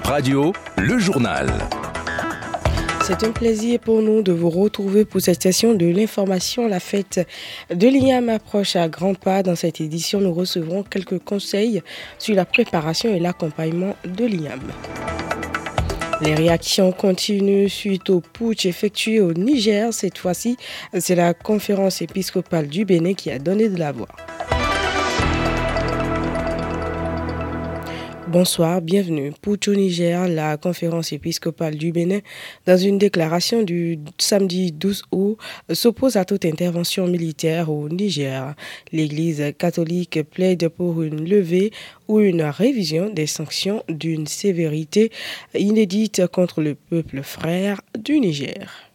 Radio, le journal. C'est un plaisir pour nous de vous retrouver pour cette session de l'information. La fête de l'IAM approche à grands pas. Dans cette édition, nous recevrons quelques conseils sur la préparation et l'accompagnement de l'IAM. Les réactions continuent suite au putsch effectué au Niger. Cette fois-ci, c'est la conférence épiscopale du Bénin qui a donné de la voix. Bonsoir, bienvenue. Poucho Niger, la conférence épiscopale du Bénin, dans une déclaration du samedi 12 août, s'oppose à toute intervention militaire au Niger. L'Église catholique plaide pour une levée ou une révision des sanctions d'une sévérité inédite contre le peuple frère du Niger.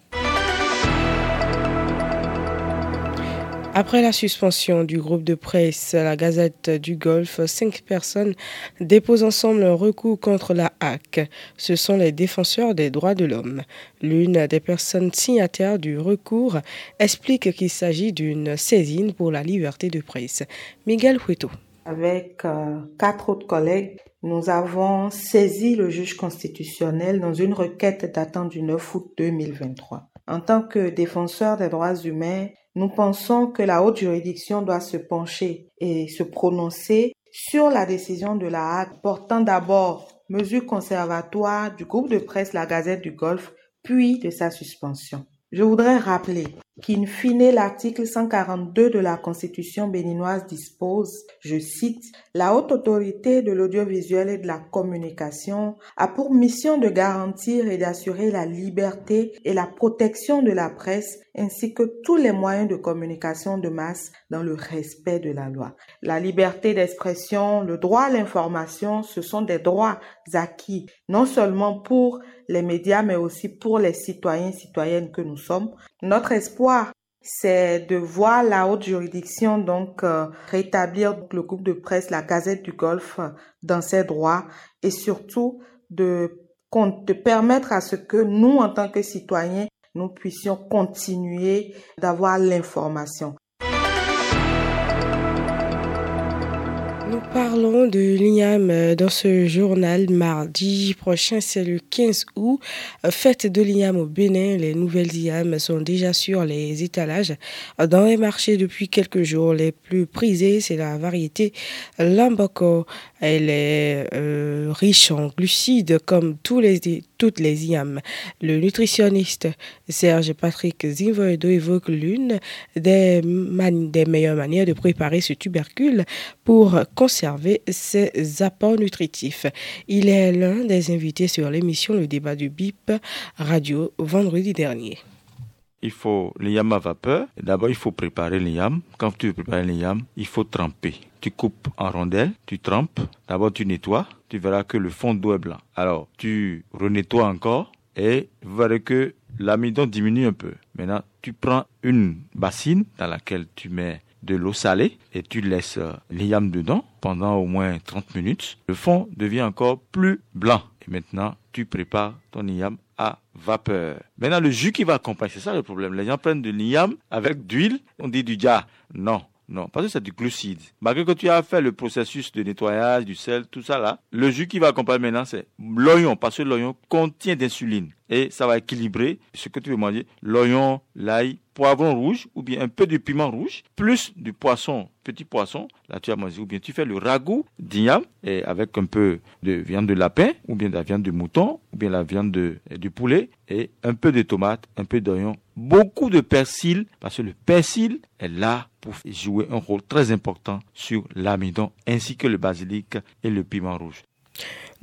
Après la suspension du groupe de presse La Gazette du Golfe, cinq personnes déposent ensemble un recours contre la HAC. Ce sont les défenseurs des droits de l'homme. L'une des personnes signataires du recours explique qu'il s'agit d'une saisine pour la liberté de presse. Miguel Hueto. Avec euh, quatre autres collègues, nous avons saisi le juge constitutionnel dans une requête datant du 9 août 2023. En tant que défenseur des droits humains, nous pensons que la haute juridiction doit se pencher et se prononcer sur la décision de la Hague portant d'abord mesure conservatoire du groupe de presse La Gazette du Golfe, puis de sa suspension. Je voudrais rappeler qu'in fine l'article 142 de la Constitution béninoise dispose, je cite, La haute autorité de l'audiovisuel et de la communication a pour mission de garantir et d'assurer la liberté et la protection de la presse ainsi que tous les moyens de communication de masse dans le respect de la loi. La liberté d'expression, le droit à l'information, ce sont des droits acquis non seulement pour les médias mais aussi pour les citoyens et citoyennes que nous sommes. Notre espoir c'est de voir la haute juridiction donc euh, rétablir le groupe de presse, la Gazette du Golfe dans ses droits et surtout de, de permettre à ce que nous, en tant que citoyens, nous puissions continuer d'avoir l'information. Nous parlons de l'IAM euh, dans ce journal mardi prochain, c'est le 15 août. Euh, fête de l'IAM au Bénin. Les nouvelles IAM sont déjà sur les étalages dans les marchés depuis quelques jours. Les plus prisées, c'est la variété Lamboco. Elle est euh, riche en glucides comme tous les, toutes les IAM. Le nutritionniste Serge Patrick Zinvoedo évoque l'une des meilleures manières de préparer ce tubercule pour conserver ses apports nutritifs. Il est l'un des invités sur l'émission Le débat du BIP radio vendredi dernier. Il faut le yam à vapeur. D'abord, il faut préparer le yam. Quand tu prépares le yam, il faut tremper. Tu coupes en rondelles, tu trempes. D'abord, tu nettoies. Tu verras que le fond d'eau est blanc. Alors, tu renettoies encore et vous verrez que l'amidon diminue un peu. Maintenant, tu prends une bassine dans laquelle tu mets de l'eau salée et tu laisses euh, l'IAM dedans pendant au moins 30 minutes. Le fond devient encore plus blanc. Et maintenant, tu prépares ton IAM à vapeur. Maintenant, le jus qui va accompagner, c'est ça le problème. Les gens prennent de l'IAM avec d'huile, on dit du dia. Non, non, parce que c'est du glucide. Malgré que tu as fait le processus de nettoyage, du sel, tout ça là, le jus qui va accompagner maintenant, c'est l'oignon, parce que l'oignon contient d'insuline. Et ça va équilibrer ce que tu veux manger. L'oignon, l'ail, poivron rouge, ou bien un peu de piment rouge, plus du poisson, petit poisson, là tu as mangé, ou bien tu fais le ragoût d'igname, et avec un peu de viande de lapin, ou bien de la viande de mouton, ou bien la viande de, du poulet, et un peu de tomate, un peu d'oignon, beaucoup de persil, parce que le persil est là pour jouer un rôle très important sur l'amidon, ainsi que le basilic et le piment rouge.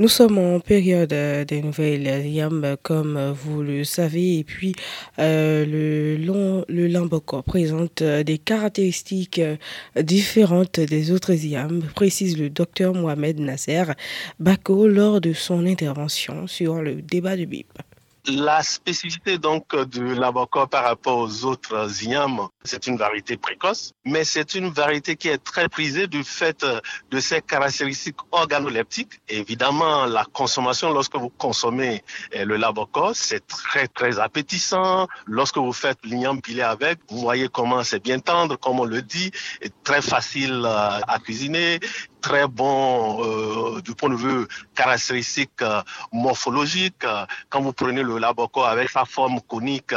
Nous sommes en période euh, des nouvelles yam, comme vous le savez, et puis euh, le, long, le présente euh, des caractéristiques différentes des autres yam, précise le docteur Mohamed Nasser Bako lors de son intervention sur le débat de BIP. La spécificité donc de l'avocat par rapport aux autres IAM, C'est une variété précoce, mais c'est une variété qui est très prisée du fait de ses caractéristiques organoleptiques. évidemment, la consommation, lorsque vous consommez eh, le labocos, c'est très, très appétissant. Lorsque vous faites l'igname pilé avec, vous voyez comment c'est bien tendre, comme on le dit, très facile euh, à cuisiner, très bon euh, du point de vue caractéristique euh, morphologique. Quand vous prenez le laboco avec sa forme conique,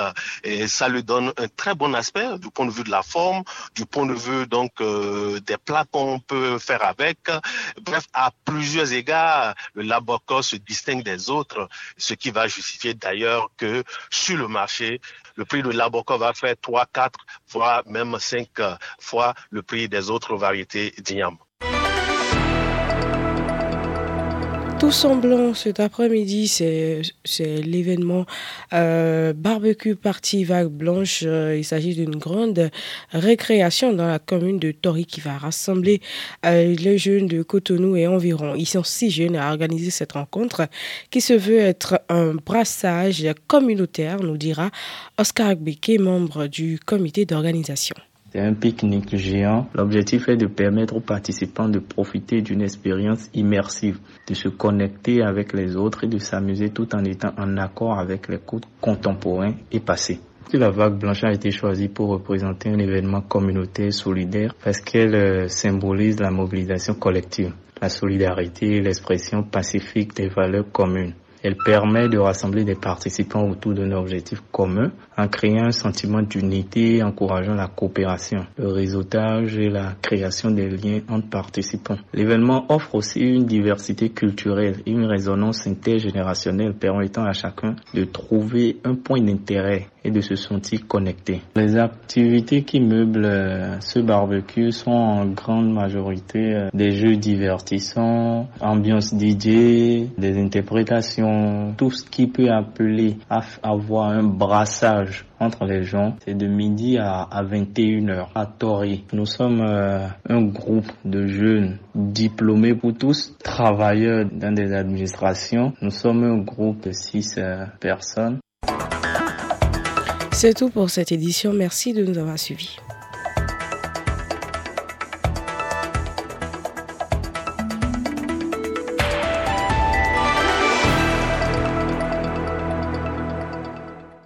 ça lui donne un très bon aspect point de vue de la forme, du point de vue donc des plats qu'on peut faire avec. Bref, à plusieurs égards, le laboco se distingue des autres, ce qui va justifier d'ailleurs que sur le marché, le prix de l'aboca va faire 3, 4, voire même 5 fois le prix des autres variétés d'igname. Tout semblant cet après-midi, c'est l'événement euh, barbecue party vague blanche. Euh, il s'agit d'une grande récréation dans la commune de Tori qui va rassembler euh, les jeunes de Cotonou et environ. Ils sont six jeunes à organiser cette rencontre qui se veut être un brassage communautaire, nous dira Oscar Gbeke, membre du comité d'organisation. C'est un pique-nique géant. L'objectif est de permettre aux participants de profiter d'une expérience immersive, de se connecter avec les autres et de s'amuser tout en étant en accord avec les codes contemporains et passés. La vague blanche a été choisie pour représenter un événement communautaire solidaire parce qu'elle euh, symbolise la mobilisation collective, la solidarité et l'expression pacifique des valeurs communes? Elle permet de rassembler des participants autour d'un objectif commun en créant un sentiment d'unité, encourageant la coopération, le réseautage et la création des liens entre participants. L'événement offre aussi une diversité culturelle et une résonance intergénérationnelle permettant à chacun de trouver un point d'intérêt et de se sentir connecté. Les activités qui meublent euh, ce barbecue sont en grande majorité euh, des jeux divertissants, ambiance DJ, des interprétations, tout ce qui peut appeler à avoir un brassage entre les gens. C'est de midi à, 21h à Tori. Nous sommes euh, un groupe de jeunes diplômés pour tous, travailleurs dans des administrations. Nous sommes un groupe de 6 euh, personnes. C'est tout pour cette édition. Merci de nous avoir suivis.